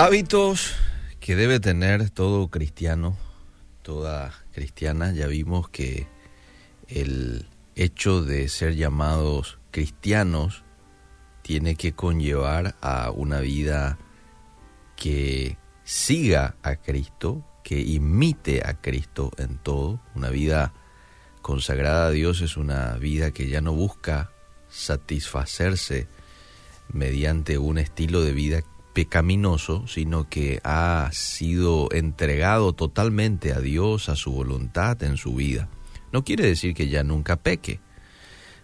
Hábitos que debe tener todo cristiano, toda cristiana. Ya vimos que el hecho de ser llamados cristianos tiene que conllevar a una vida que siga a Cristo, que imite a Cristo en todo. Una vida consagrada a Dios es una vida que ya no busca satisfacerse mediante un estilo de vida pecaminoso, sino que ha sido entregado totalmente a Dios, a su voluntad en su vida. No quiere decir que ya nunca peque,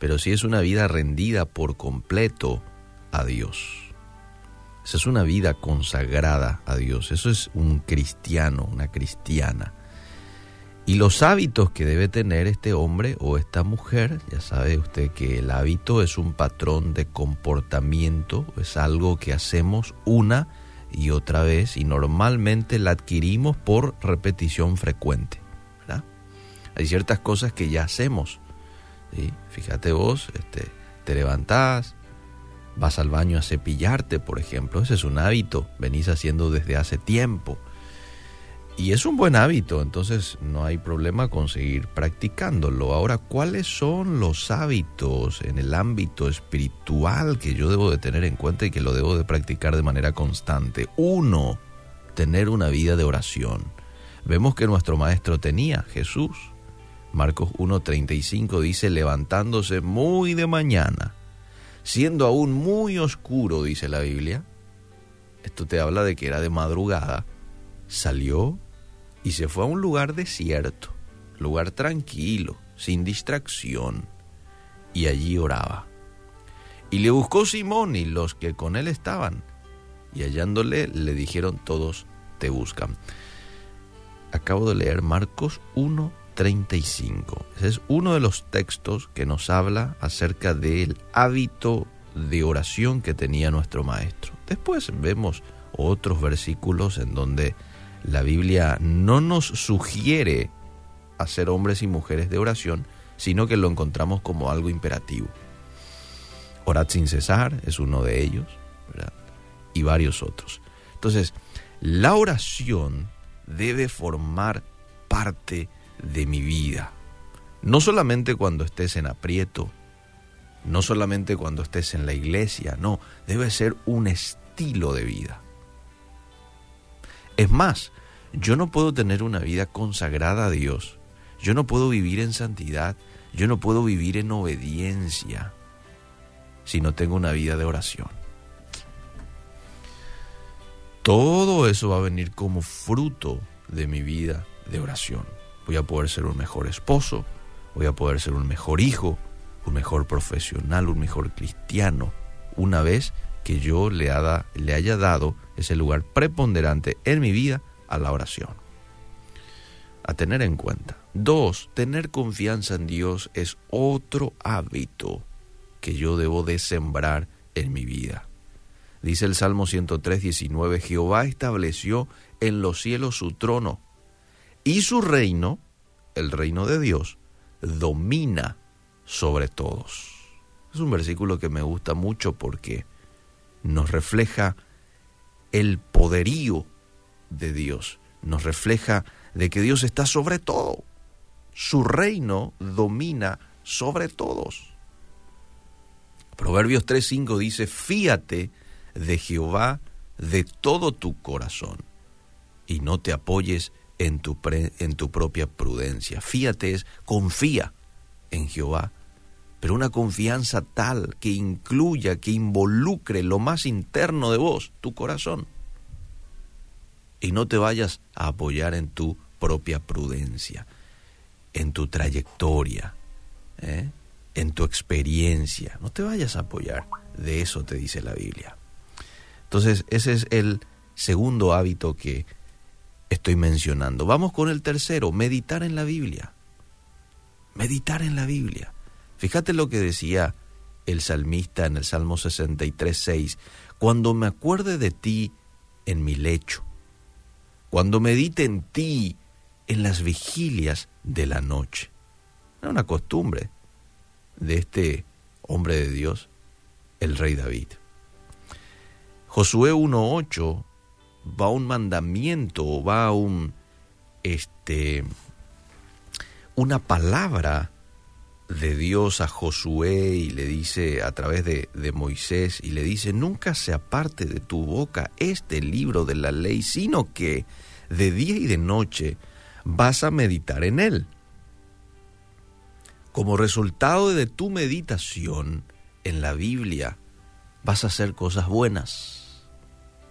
pero sí es una vida rendida por completo a Dios. Esa es una vida consagrada a Dios. Eso es un cristiano, una cristiana. Y los hábitos que debe tener este hombre o esta mujer, ya sabe usted que el hábito es un patrón de comportamiento, es algo que hacemos una y otra vez y normalmente la adquirimos por repetición frecuente. Hay ciertas cosas que ya hacemos. Fíjate vos, este, te levantás, vas al baño a cepillarte, por ejemplo, ese es un hábito, venís haciendo desde hace tiempo. Y es un buen hábito, entonces no hay problema con seguir practicándolo. Ahora, ¿cuáles son los hábitos en el ámbito espiritual que yo debo de tener en cuenta y que lo debo de practicar de manera constante? Uno, tener una vida de oración. Vemos que nuestro maestro tenía, Jesús. Marcos 1.35 dice, levantándose muy de mañana, siendo aún muy oscuro, dice la Biblia. Esto te habla de que era de madrugada. Salió y se fue a un lugar desierto, lugar tranquilo, sin distracción, y allí oraba. Y le buscó Simón y los que con él estaban, y hallándole le dijeron todos, te buscan. Acabo de leer Marcos 1.35. Ese es uno de los textos que nos habla acerca del hábito de oración que tenía nuestro maestro. Después vemos otros versículos en donde la Biblia no nos sugiere hacer hombres y mujeres de oración, sino que lo encontramos como algo imperativo. Orad sin cesar es uno de ellos, y varios otros. Entonces, la oración debe formar parte de mi vida. No solamente cuando estés en aprieto, no solamente cuando estés en la iglesia, no, debe ser un estilo de vida. Es más, yo no puedo tener una vida consagrada a Dios, yo no puedo vivir en santidad, yo no puedo vivir en obediencia si no tengo una vida de oración. Todo eso va a venir como fruto de mi vida de oración. Voy a poder ser un mejor esposo, voy a poder ser un mejor hijo, un mejor profesional, un mejor cristiano, una vez que yo le, haya dado ese lugar preponderante en mi vida a la oración. A tener en cuenta. Dos, tener confianza en Dios es otro hábito que yo debo de sembrar en mi vida. Dice el Salmo 103, 19, Jehová estableció en los cielos su trono y su reino, el reino de Dios, domina sobre todos. Es un versículo que me gusta mucho porque nos refleja el poderío de Dios, nos refleja de que Dios está sobre todo. Su reino domina sobre todos. Proverbios 3:5 dice, fíate de Jehová de todo tu corazón y no te apoyes en tu, en tu propia prudencia. Fíate es, confía en Jehová, pero una confianza tal que incluya, que involucre lo más interno de vos, tu corazón y no te vayas a apoyar en tu propia prudencia, en tu trayectoria, ¿eh? en tu experiencia. No te vayas a apoyar. De eso te dice la Biblia. Entonces, ese es el segundo hábito que estoy mencionando. Vamos con el tercero, meditar en la Biblia. Meditar en la Biblia. Fíjate lo que decía el salmista en el Salmo 63, 6. Cuando me acuerde de ti en mi lecho cuando medite en ti en las vigilias de la noche. Era una costumbre de este hombre de Dios, el rey David. Josué 1.8 va un mandamiento, va un este una palabra de Dios a Josué y le dice a través de, de, Moisés y le dice, nunca se aparte de tu boca este libro de la ley, sino que de día y de noche vas a meditar en él. Como resultado de tu meditación en la Biblia, vas a hacer cosas buenas.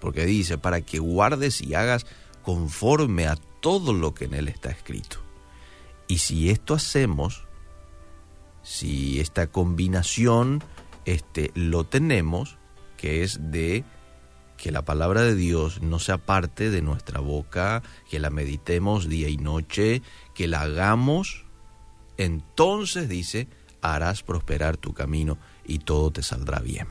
Porque dice, para que guardes y hagas conforme a todo lo que en él está escrito. Y si esto hacemos, si esta combinación este, lo tenemos, que es de que la palabra de Dios no sea parte de nuestra boca, que la meditemos día y noche, que la hagamos, entonces dice, harás prosperar tu camino y todo te saldrá bien.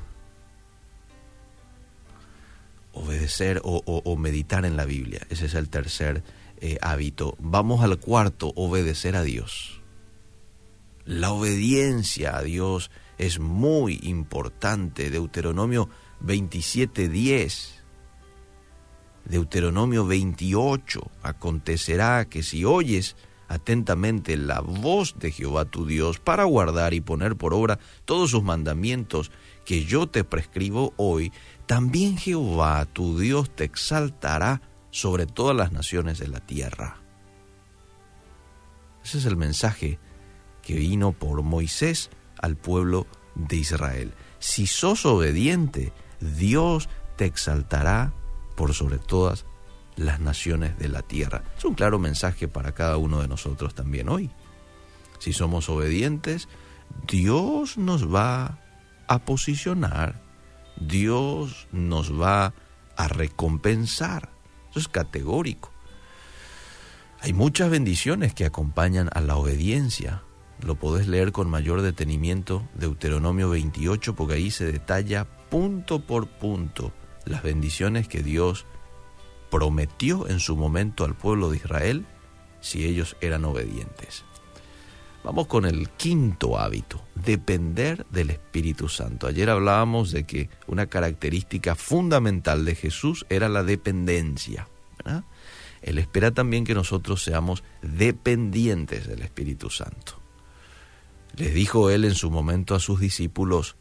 Obedecer o, meditar en la Biblia, ese es el tercer eh, hábito. Vamos al cuarto, obedecer a Dios. La obediencia a Dios es muy importante. Deuteronomio 27:10. Deuteronomio 28. Acontecerá que si oyes atentamente la voz de Jehová tu Dios para guardar y poner por obra todos sus mandamientos que yo te prescribo hoy, también Jehová tu Dios te exaltará sobre todas las naciones de la tierra. Ese es el mensaje que vino por Moisés al pueblo de Israel. Si sos obediente, Dios te exaltará por sobre todas las naciones de la tierra. Es un claro mensaje para cada uno de nosotros también hoy. Si somos obedientes, Dios nos va a posicionar, Dios nos va a recompensar. Eso es categórico. Hay muchas bendiciones que acompañan a la obediencia lo podés leer con mayor detenimiento, Deuteronomio 28, porque ahí se detalla punto por punto las bendiciones que Dios prometió en su momento al pueblo de Israel si ellos eran obedientes. Vamos con el quinto hábito, depender del Espíritu Santo. Ayer hablábamos de que una característica fundamental de Jesús era la dependencia. Él espera también que nosotros seamos dependientes del Espíritu Santo. Les dijo él en su momento a sus discípulos,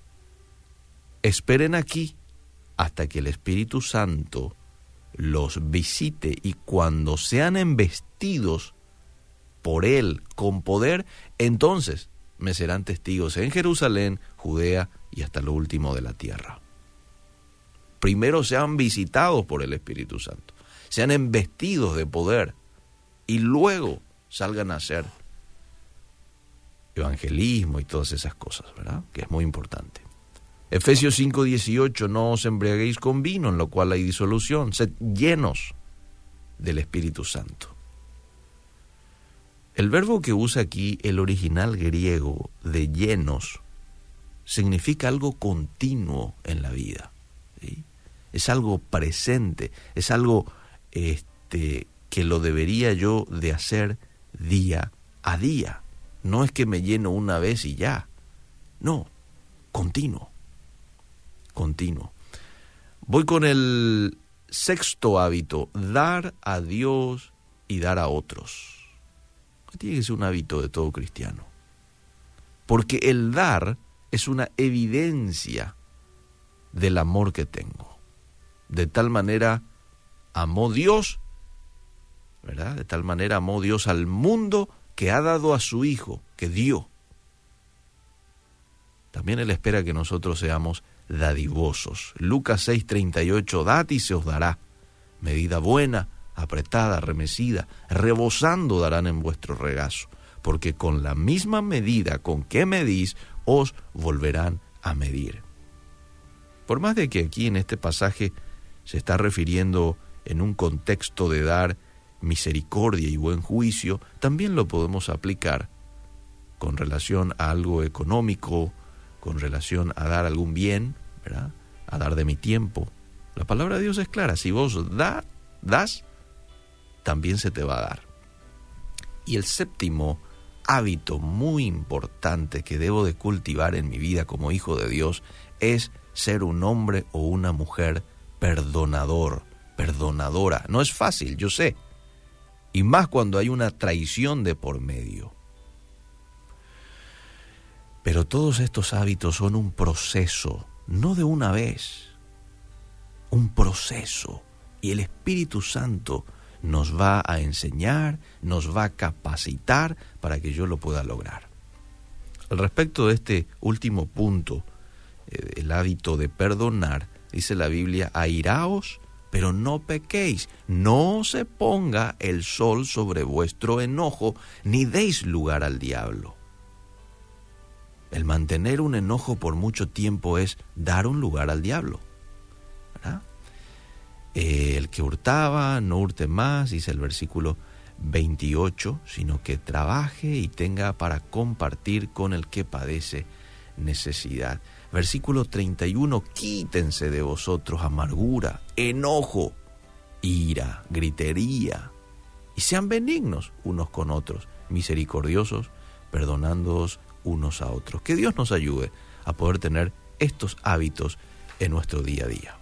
esperen aquí hasta que el Espíritu Santo los visite y cuando sean embestidos por él con poder, entonces me serán testigos en Jerusalén, Judea y hasta lo último de la tierra. Primero sean visitados por el Espíritu Santo, sean embestidos de poder y luego salgan a ser evangelismo y todas esas cosas, ¿verdad? Que es muy importante. Efesios 5:18, no os embriaguéis con vino, en lo cual hay disolución, sed llenos del Espíritu Santo. El verbo que usa aquí el original griego de llenos significa algo continuo en la vida. Es algo presente, es algo este, que lo debería yo de hacer día a día. No es que me lleno una vez y ya. No, continuo. Continuo. Voy con el sexto hábito, dar a Dios y dar a otros. Tiene que ser un hábito de todo cristiano. Porque el dar es una evidencia del amor que tengo. De tal manera amó Dios, ¿verdad? De tal manera amó Dios al mundo que ha dado a su Hijo, que dio, también Él espera que nosotros seamos dadivosos. Lucas 6:38, dad y se os dará. Medida buena, apretada, remecida, rebosando darán en vuestro regazo, porque con la misma medida con que medís, os volverán a medir. Por más de que aquí en este pasaje se está refiriendo en un contexto de dar misericordia y buen juicio, también lo podemos aplicar con relación a algo económico, con relación a dar algún bien, a dar de mi tiempo. La palabra de Dios es clara, si vos da, das, también se te va a dar. Y el séptimo hábito muy importante que debo de cultivar en mi vida como hijo de Dios es ser un hombre o una mujer perdonador perdonadora. No es fácil, yo sé. Y más cuando hay una traición de por medio. Pero todos estos hábitos son un proceso, no de una vez, un proceso. Y el Espíritu Santo nos va a enseñar, nos va a capacitar para que yo lo pueda lograr. Al respecto de este último punto, eh, el hábito de perdonar, dice la Biblia, airaos, pero no pequéis, no se ponga el sol sobre vuestro enojo, ni deis lugar al diablo. El mantener un enojo por mucho tiempo es dar un lugar al diablo. Eh, el que hurtaba, no hurte más, dice el versículo 28, sino que trabaje y tenga para compartir con el que padece necesidad. Versículo 31, quítense de vosotros amargura, enojo, ira, gritería, y sean benignos unos con otros, misericordiosos, perdonándoos unos a otros. Que Dios nos ayude a poder tener estos hábitos en nuestro día a día.